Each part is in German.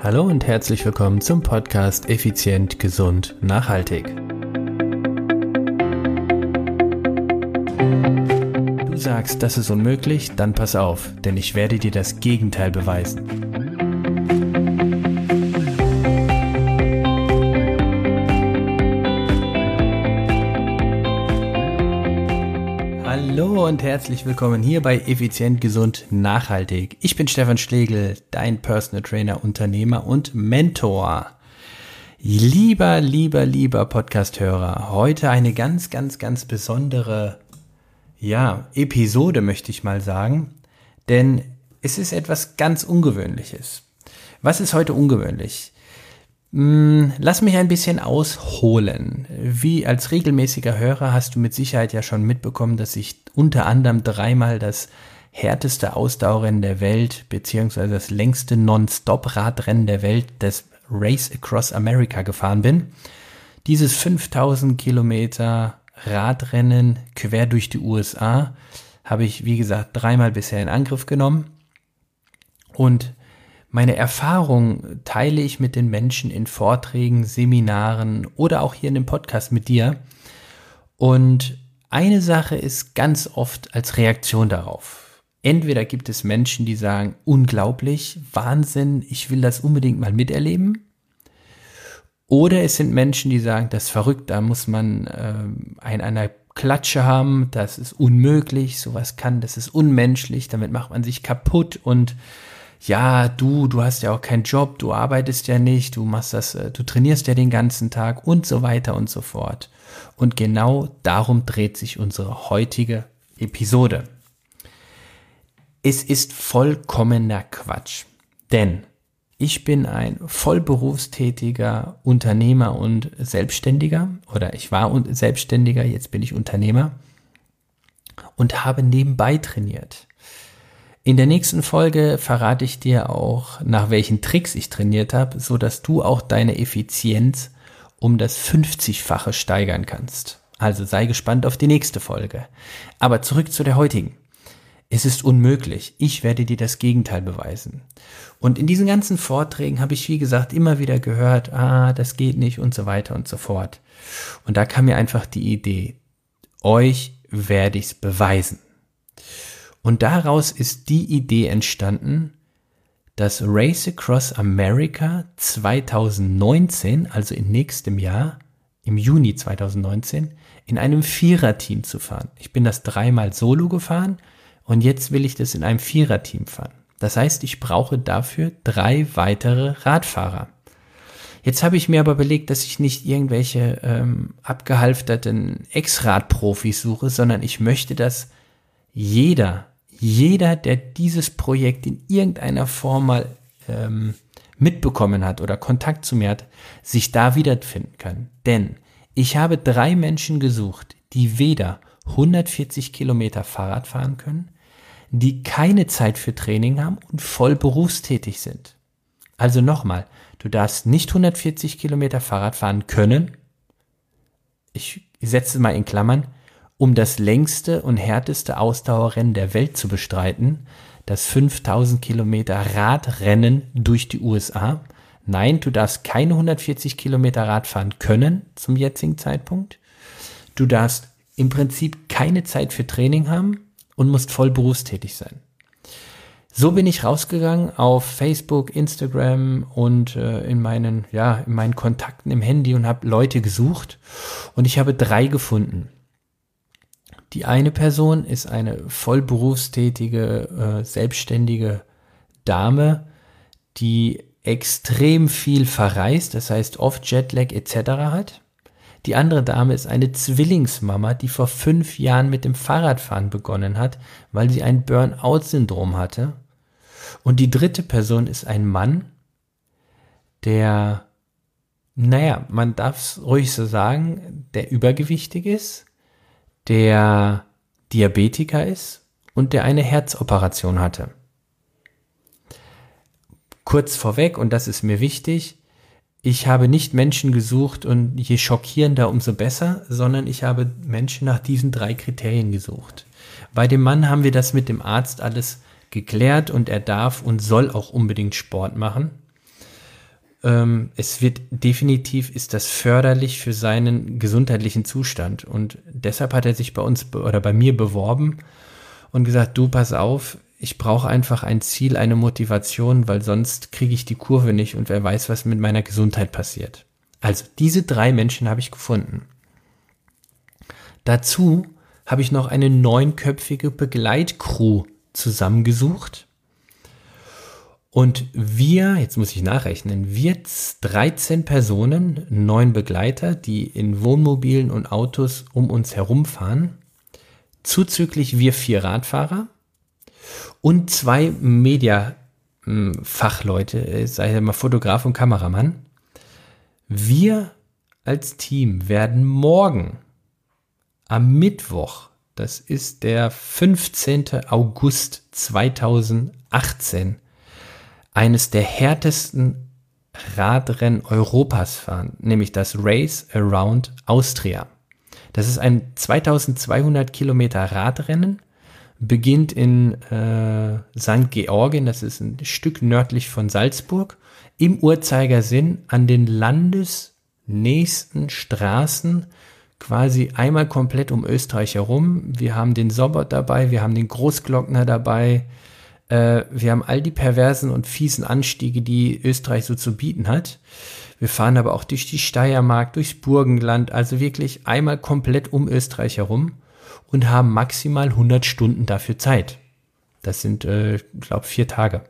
Hallo und herzlich willkommen zum Podcast Effizient, Gesund, Nachhaltig. Du sagst, das ist unmöglich, dann pass auf, denn ich werde dir das Gegenteil beweisen. Und herzlich willkommen hier bei Effizient, Gesund, Nachhaltig. Ich bin Stefan Schlegel, dein Personal Trainer, Unternehmer und Mentor. Lieber, lieber, lieber Podcast-Hörer, heute eine ganz, ganz, ganz besondere, ja, Episode möchte ich mal sagen, denn es ist etwas ganz Ungewöhnliches. Was ist heute ungewöhnlich? Hm, lass mich ein bisschen ausholen. Wie als regelmäßiger Hörer hast du mit Sicherheit ja schon mitbekommen, dass ich unter anderem dreimal das härteste Ausdauerrennen der Welt, beziehungsweise das längste Non-Stop-Radrennen der Welt, das Race Across America gefahren bin. Dieses 5000 Kilometer Radrennen quer durch die USA habe ich, wie gesagt, dreimal bisher in Angriff genommen. Und meine Erfahrung teile ich mit den Menschen in Vorträgen, Seminaren oder auch hier in dem Podcast mit dir. Und eine Sache ist ganz oft als Reaktion darauf. Entweder gibt es Menschen, die sagen, unglaublich, Wahnsinn, ich will das unbedingt mal miterleben. Oder es sind Menschen, die sagen, das ist verrückt, da muss man äh, ein einer Klatsche haben, das ist unmöglich, sowas kann, das ist unmenschlich, damit macht man sich kaputt und ja, du, du hast ja auch keinen Job, du arbeitest ja nicht, du machst das, äh, du trainierst ja den ganzen Tag und so weiter und so fort. Und genau darum dreht sich unsere heutige Episode. Es ist vollkommener Quatsch, denn ich bin ein vollberufstätiger Unternehmer und Selbstständiger oder ich war Selbstständiger, jetzt bin ich Unternehmer und habe nebenbei trainiert. In der nächsten Folge verrate ich dir auch, nach welchen Tricks ich trainiert habe, so dass du auch deine Effizienz um das 50-fache steigern kannst. Also sei gespannt auf die nächste Folge. Aber zurück zu der heutigen. Es ist unmöglich. Ich werde dir das Gegenteil beweisen. Und in diesen ganzen Vorträgen habe ich, wie gesagt, immer wieder gehört, ah, das geht nicht und so weiter und so fort. Und da kam mir einfach die Idee, euch werde ich's beweisen. Und daraus ist die Idee entstanden, dass Race Across America 2019, also im nächsten Jahr, im Juni 2019, in einem Viererteam zu fahren. Ich bin das dreimal solo gefahren und jetzt will ich das in einem Viererteam fahren. Das heißt, ich brauche dafür drei weitere Radfahrer. Jetzt habe ich mir aber überlegt, dass ich nicht irgendwelche ähm, abgehalfterten Ex-Radprofis suche, sondern ich möchte, dass jeder, jeder, der dieses Projekt in irgendeiner Form mal ähm, mitbekommen hat oder Kontakt zu mir hat, sich da wiederfinden kann. Denn ich habe drei Menschen gesucht, die weder 140 Kilometer Fahrrad fahren können, die keine Zeit für Training haben und voll berufstätig sind. Also nochmal, du darfst nicht 140 Kilometer Fahrrad fahren können. Ich setze mal in Klammern, um das längste und härteste Ausdauerrennen der Welt zu bestreiten, das 5000 Kilometer Radrennen durch die USA. Nein, du darfst keine 140 Kilometer Rad fahren können zum jetzigen Zeitpunkt. Du darfst im Prinzip keine Zeit für Training haben und musst voll berufstätig sein. So bin ich rausgegangen auf Facebook, Instagram und äh, in meinen ja in meinen Kontakten im Handy und habe Leute gesucht und ich habe drei gefunden. Die eine Person ist eine vollberufstätige, äh, selbstständige Dame, die extrem viel verreist, das heißt oft Jetlag etc. hat. Die andere Dame ist eine Zwillingsmama, die vor fünf Jahren mit dem Fahrradfahren begonnen hat, weil sie ein Burnout-Syndrom hatte. Und die dritte Person ist ein Mann, der, naja, man darf es ruhig so sagen, der übergewichtig ist, der Diabetiker ist und der eine Herzoperation hatte. Kurz vorweg, und das ist mir wichtig, ich habe nicht Menschen gesucht und je schockierender, umso besser, sondern ich habe Menschen nach diesen drei Kriterien gesucht. Bei dem Mann haben wir das mit dem Arzt alles geklärt und er darf und soll auch unbedingt Sport machen. Ähm, es wird definitiv, ist das förderlich für seinen gesundheitlichen Zustand. Und deshalb hat er sich bei uns oder bei mir beworben und gesagt, du pass auf, ich brauche einfach ein Ziel, eine Motivation, weil sonst kriege ich die Kurve nicht und wer weiß, was mit meiner Gesundheit passiert. Also diese drei Menschen habe ich gefunden. Dazu habe ich noch eine neunköpfige Begleitcrew zusammengesucht und wir, jetzt muss ich nachrechnen, wir 13 Personen, neun Begleiter, die in Wohnmobilen und Autos um uns herumfahren, zuzüglich wir vier Radfahrer und zwei Media-Fachleute, äh, sei mal Fotograf und Kameramann. Wir als Team werden morgen am Mittwoch, das ist der 15. August 2018, eines der härtesten Radrennen Europas fahren, nämlich das Race Around Austria. Das ist ein 2200 Kilometer Radrennen, beginnt in äh, St. Georgien, das ist ein Stück nördlich von Salzburg, im Uhrzeigersinn an den landesnächsten Straßen, quasi einmal komplett um Österreich herum. Wir haben den Sobot dabei, wir haben den Großglockner dabei, äh, wir haben all die perversen und fiesen Anstiege, die Österreich so zu bieten hat. Wir fahren aber auch durch die Steiermark, durchs Burgenland, also wirklich einmal komplett um Österreich herum und haben maximal 100 Stunden dafür Zeit. Das sind, äh, ich glaube, vier Tage.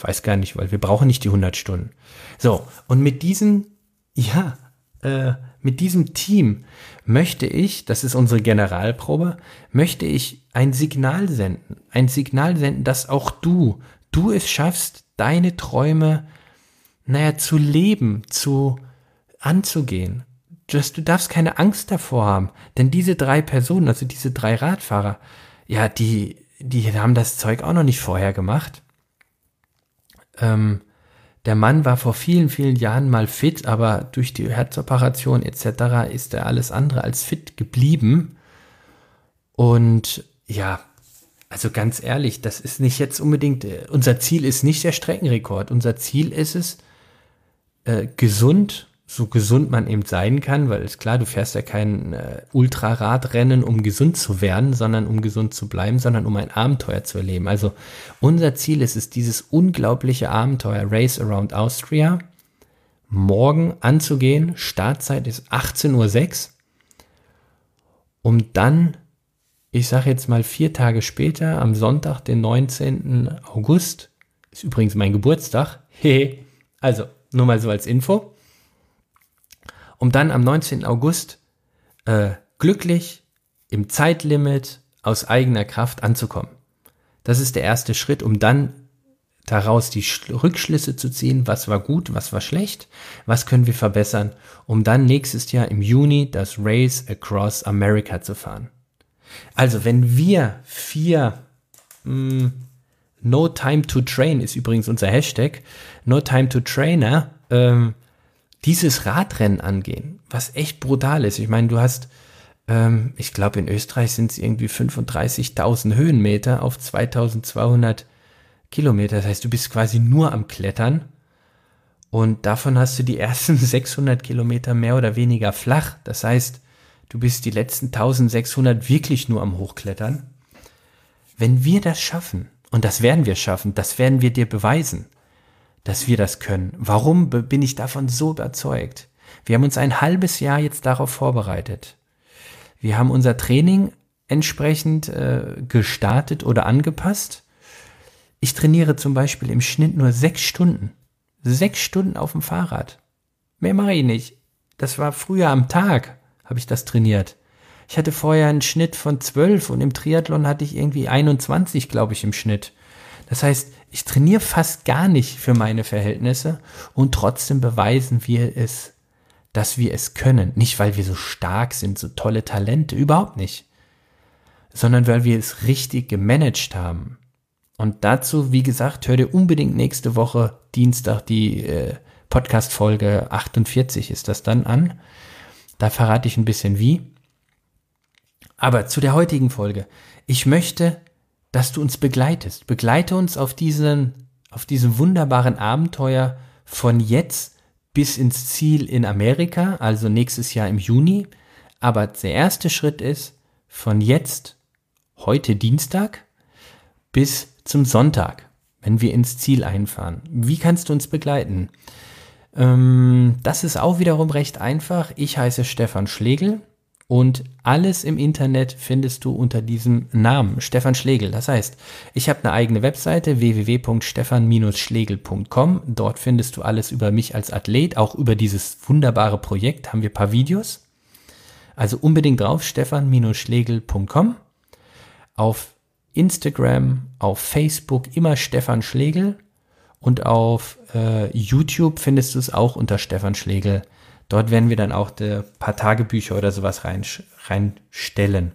Weiß gar nicht, weil wir brauchen nicht die 100 Stunden. So, und mit diesen, ja, äh, mit diesem Team möchte ich, das ist unsere Generalprobe, möchte ich ein Signal senden. Ein Signal senden, dass auch du, du es schaffst, deine Träume, naja, zu leben, zu anzugehen. Dass du darfst keine Angst davor haben. Denn diese drei Personen, also diese drei Radfahrer, ja, die, die haben das Zeug auch noch nicht vorher gemacht. Ähm, der Mann war vor vielen, vielen Jahren mal fit, aber durch die Herzoperation etc. ist er alles andere als fit geblieben. Und ja, also ganz ehrlich, das ist nicht jetzt unbedingt, äh, unser Ziel ist nicht der Streckenrekord. Unser Ziel ist es, äh, gesund so gesund man eben sein kann, weil ist klar, du fährst ja kein äh, Ultraradrennen, um gesund zu werden, sondern um gesund zu bleiben, sondern um ein Abenteuer zu erleben. Also unser Ziel ist es, dieses unglaubliche Abenteuer Race Around Austria morgen anzugehen. Startzeit ist 18.06 Uhr, um dann, ich sage jetzt mal vier Tage später, am Sonntag, den 19. August, ist übrigens mein Geburtstag, also nur mal so als Info, um dann am 19. August äh, glücklich im Zeitlimit aus eigener Kraft anzukommen. Das ist der erste Schritt, um dann daraus die Rückschlüsse zu ziehen, was war gut, was war schlecht, was können wir verbessern, um dann nächstes Jahr im Juni das Race Across America zu fahren. Also wenn wir vier mh, hm, No Time to Train ist übrigens unser Hashtag, No Time to Trainer, ähm, dieses Radrennen angehen, was echt brutal ist. Ich meine, du hast, ähm, ich glaube, in Österreich sind es irgendwie 35.000 Höhenmeter auf 2200 Kilometer. Das heißt, du bist quasi nur am Klettern. Und davon hast du die ersten 600 Kilometer mehr oder weniger flach. Das heißt, du bist die letzten 1600 wirklich nur am Hochklettern. Wenn wir das schaffen, und das werden wir schaffen, das werden wir dir beweisen, dass wir das können. Warum bin ich davon so überzeugt? Wir haben uns ein halbes Jahr jetzt darauf vorbereitet. Wir haben unser Training entsprechend äh, gestartet oder angepasst. Ich trainiere zum Beispiel im Schnitt nur sechs Stunden. Sechs Stunden auf dem Fahrrad. Mehr mache ich nicht. Das war früher am Tag, habe ich das trainiert. Ich hatte vorher einen Schnitt von zwölf und im Triathlon hatte ich irgendwie 21, glaube ich, im Schnitt. Das heißt, ich trainiere fast gar nicht für meine Verhältnisse und trotzdem beweisen wir es, dass wir es können. Nicht, weil wir so stark sind, so tolle Talente, überhaupt nicht, sondern weil wir es richtig gemanagt haben. Und dazu, wie gesagt, hör dir unbedingt nächste Woche Dienstag die äh, Podcast-Folge 48 ist das dann an. Da verrate ich ein bisschen wie. Aber zu der heutigen Folge. Ich möchte dass du uns begleitest. Begleite uns auf diesen, auf diesem wunderbaren Abenteuer von jetzt bis ins Ziel in Amerika, also nächstes Jahr im Juni. Aber der erste Schritt ist von jetzt, heute Dienstag, bis zum Sonntag, wenn wir ins Ziel einfahren. Wie kannst du uns begleiten? Ähm, das ist auch wiederum recht einfach. Ich heiße Stefan Schlegel und alles im Internet findest du unter diesem Namen, Stefan Schlegel. Das heißt, ich habe eine eigene Webseite www.stefan-schlegel.com. Dort findest du alles über mich als Athlet, auch über dieses wunderbare Projekt haben wir ein paar Videos. Also unbedingt drauf, stefan-schlegel.com. Auf Instagram, auf Facebook immer Stefan Schlegel und auf äh, YouTube findest du es auch unter Stefan Schlegel. Dort werden wir dann auch ein paar Tagebücher oder sowas rein, reinstellen.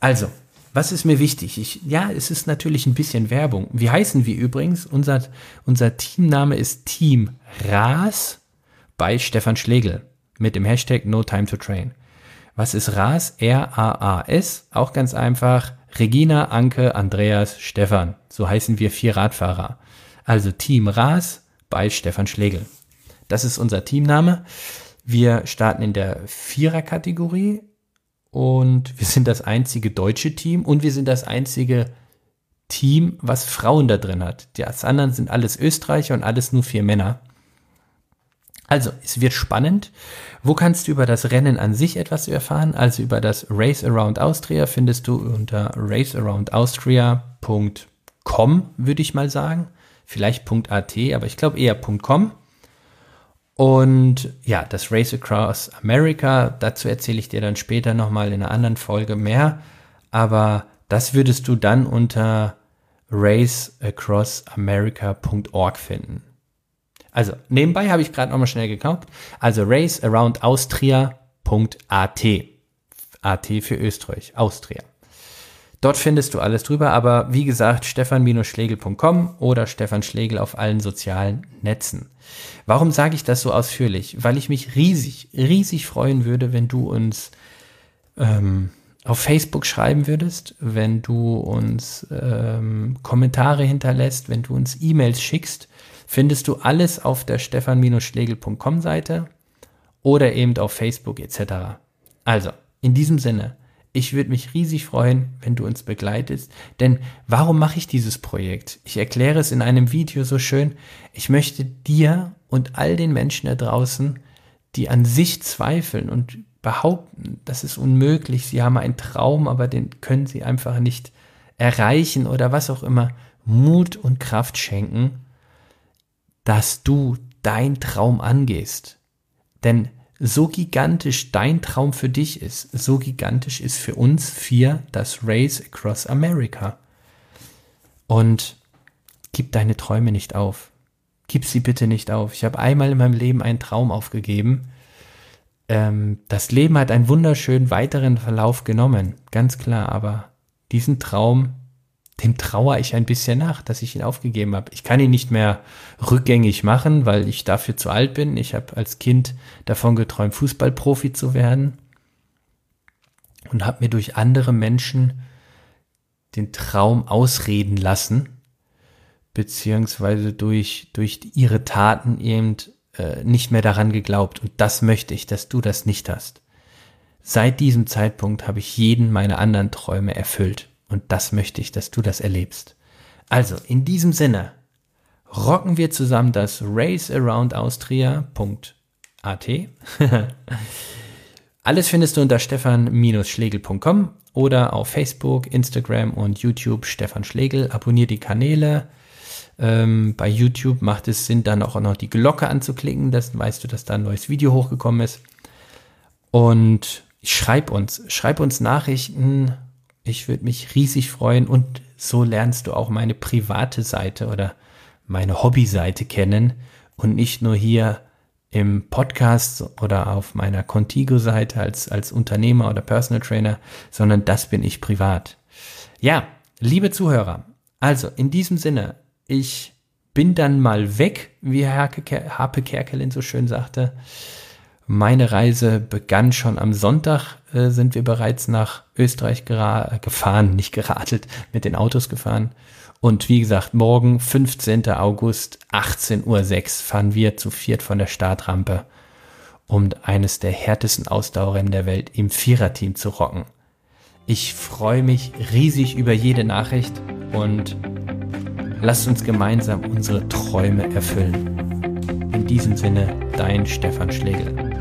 Also, was ist mir wichtig? Ich, ja, es ist natürlich ein bisschen Werbung. Wie heißen wir übrigens? Unser, unser Teamname ist Team RAS bei Stefan Schlegel mit dem Hashtag No Time to Train. Was ist RAS? R-A-A-S. Auch ganz einfach. Regina, Anke, Andreas, Stefan. So heißen wir vier Radfahrer. Also Team RAS bei Stefan Schlegel. Das ist unser Teamname. Wir starten in der Vierer-Kategorie und wir sind das einzige deutsche Team und wir sind das einzige Team, was Frauen da drin hat. Die anderen sind alles Österreicher und alles nur vier Männer. Also, es wird spannend. Wo kannst du über das Rennen an sich etwas erfahren? Also über das Race Around Austria findest du unter racearoundaustria.com, würde ich mal sagen. Vielleicht .at, aber ich glaube eher .com. Und ja, das Race Across America, dazu erzähle ich dir dann später nochmal in einer anderen Folge mehr. Aber das würdest du dann unter raceacrossamerica.org finden. Also, nebenbei habe ich gerade nochmal schnell gekauft. Also racearoundaustria.at. AT für Österreich, Austria. Dort findest du alles drüber, aber wie gesagt, stefan-schlegel.com oder Stefan Schlegel auf allen sozialen Netzen. Warum sage ich das so ausführlich? Weil ich mich riesig, riesig freuen würde, wenn du uns ähm, auf Facebook schreiben würdest, wenn du uns ähm, Kommentare hinterlässt, wenn du uns E-Mails schickst, findest du alles auf der stefan-schlegel.com Seite oder eben auf Facebook etc. Also, in diesem Sinne, ich würde mich riesig freuen, wenn du uns begleitest. Denn warum mache ich dieses Projekt? Ich erkläre es in einem Video so schön. Ich möchte dir und all den Menschen da draußen, die an sich zweifeln und behaupten, das ist unmöglich, sie haben einen Traum, aber den können sie einfach nicht erreichen oder was auch immer, Mut und Kraft schenken, dass du dein Traum angehst. Denn so gigantisch dein Traum für dich ist, so gigantisch ist für uns vier das Race Across America. Und gib deine Träume nicht auf. Gib sie bitte nicht auf. Ich habe einmal in meinem Leben einen Traum aufgegeben. Ähm, das Leben hat einen wunderschönen weiteren Verlauf genommen, ganz klar, aber diesen Traum dem trauere ich ein bisschen nach, dass ich ihn aufgegeben habe. Ich kann ihn nicht mehr rückgängig machen, weil ich dafür zu alt bin. Ich habe als Kind davon geträumt, Fußballprofi zu werden und habe mir durch andere Menschen den Traum ausreden lassen, beziehungsweise durch, durch ihre Taten eben äh, nicht mehr daran geglaubt. Und das möchte ich, dass du das nicht hast. Seit diesem Zeitpunkt habe ich jeden meiner anderen Träume erfüllt. Und das möchte ich, dass du das erlebst. Also, in diesem Sinne, rocken wir zusammen das racearoundaustria.at. Alles findest du unter stefan-schlegel.com oder auf Facebook, Instagram und YouTube Stefan Schlegel. Abonnier die Kanäle. Ähm, bei YouTube macht es Sinn, dann auch noch die Glocke anzuklicken. Das weißt du, dass da ein neues Video hochgekommen ist. Und schreib uns, schreib uns Nachrichten, ich würde mich riesig freuen und so lernst du auch meine private Seite oder meine Hobbyseite kennen und nicht nur hier im Podcast oder auf meiner Contigo-Seite als, als Unternehmer oder Personal Trainer, sondern das bin ich privat. Ja, liebe Zuhörer, also in diesem Sinne, ich bin dann mal weg, wie Harpe Kerkelin so schön sagte. Meine Reise begann schon am Sonntag, äh, sind wir bereits nach Österreich gefahren, nicht geradelt, mit den Autos gefahren. Und wie gesagt, morgen, 15. August, 18.06 Uhr, fahren wir zu viert von der Startrampe, um eines der härtesten Ausdauerrennen der Welt im Viererteam zu rocken. Ich freue mich riesig über jede Nachricht und lasst uns gemeinsam unsere Träume erfüllen. In diesem Sinne, dein Stefan Schlegel.